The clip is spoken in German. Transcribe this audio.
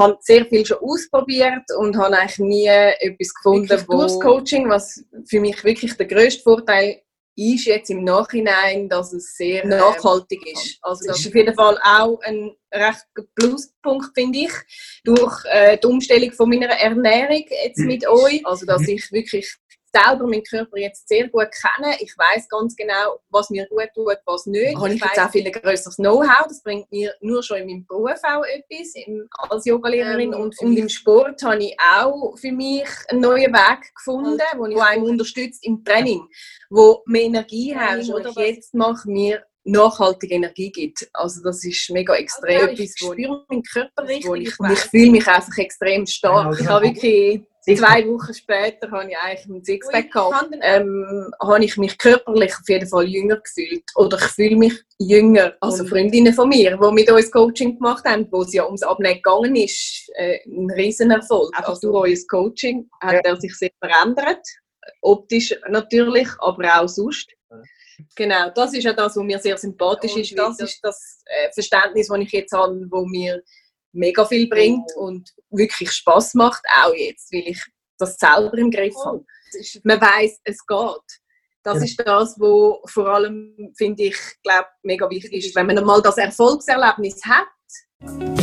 habe sehr viel schon ausprobiert und habe eigentlich nie etwas gefunden, wo das Coaching, was für mich wirklich der größte Vorteil ist jetzt im Nachhinein, dass es sehr nachhaltig ist. Also das ist auf jeden Fall auch ein recht Pluspunkt, finde ich, durch äh, die Umstellung von meiner Ernährung jetzt mit euch. Also dass ich wirklich selber meinen Körper jetzt sehr gut kenne. Ich weiß ganz genau, was mir gut tut, was nicht. Habe ich, ich jetzt auch viel größeres Know-how. Das bringt mir nur schon in meinem Beruf auch etwas als Yogalehrerin. Ähm, und, und im Sport habe ich auch für mich einen neuen Weg gefunden, wo ich einem unterstützt im Training, wo mehr Energie ja, hast. Und jetzt mache mir nachhaltige Energie gibt. Also das ist mega extrem. Also, ich spüre meinen Körper richtig. Ich, ich fühle mich einfach extrem stark. Ja, ich habe wirklich Zwei Wochen später habe ich eigentlich einen Sixpack gehabt. Ähm, habe ich mich körperlich auf jeden Fall jünger gefühlt. Oder ich fühle mich jünger. Also Freundinnen von mir, die mit uns Coaching gemacht haben, wo es ja ums Abnehmen gegangen ist, äh, ein Riesenerfolg. Einfach also durch unser Coaching hat ja. er sich sehr verändert. Optisch natürlich, aber auch sonst. Genau, das ist ja das, was mir sehr sympathisch und ist. Das ist das äh, Verständnis, das ich jetzt habe, wo mir mega viel bringt und wirklich Spaß macht, auch jetzt, weil ich das selber im Griff habe. Man weiß, es geht. Das ja. ist das, was vor allem, finde ich, glaub, mega wichtig ist. Wenn man mal das Erfolgserlebnis hat,